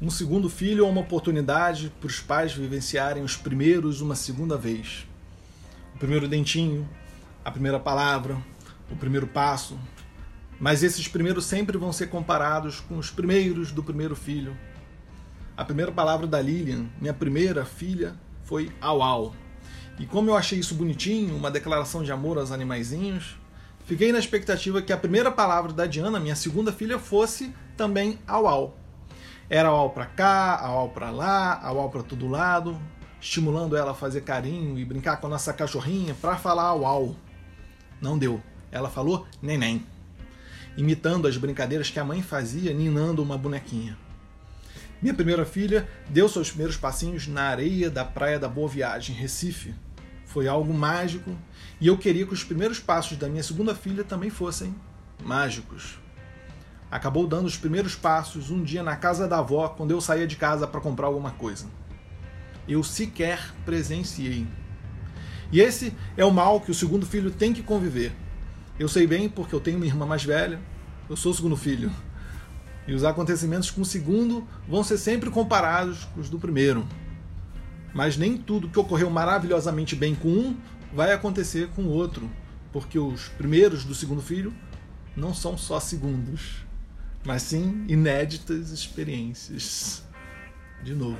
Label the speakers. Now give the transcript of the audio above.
Speaker 1: Um segundo filho é uma oportunidade para os pais vivenciarem os primeiros uma segunda vez. O primeiro dentinho, a primeira palavra, o primeiro passo. Mas esses primeiros sempre vão ser comparados com os primeiros do primeiro filho. A primeira palavra da Lilian, minha primeira filha, foi au au. E como eu achei isso bonitinho, uma declaração de amor aos animaizinhos, fiquei na expectativa que a primeira palavra da Diana, minha segunda filha, fosse também au au. Era au pra cá, au pra lá, au pra todo lado, estimulando ela a fazer carinho e brincar com a nossa cachorrinha para falar au. Não deu. Ela falou neném, imitando as brincadeiras que a mãe fazia ninando uma bonequinha. Minha primeira filha deu seus primeiros passinhos na areia da praia da Boa Viagem, Recife. Foi algo mágico e eu queria que os primeiros passos da minha segunda filha também fossem mágicos. Acabou dando os primeiros passos um dia na casa da avó quando eu saía de casa para comprar alguma coisa. Eu sequer presenciei. E esse é o mal que o segundo filho tem que conviver. Eu sei bem porque eu tenho uma irmã mais velha, eu sou o segundo filho. E os acontecimentos com o segundo vão ser sempre comparados com os do primeiro. Mas nem tudo que ocorreu maravilhosamente bem com um vai acontecer com o outro, porque os primeiros do segundo filho não são só segundos, mas sim inéditas experiências. De novo.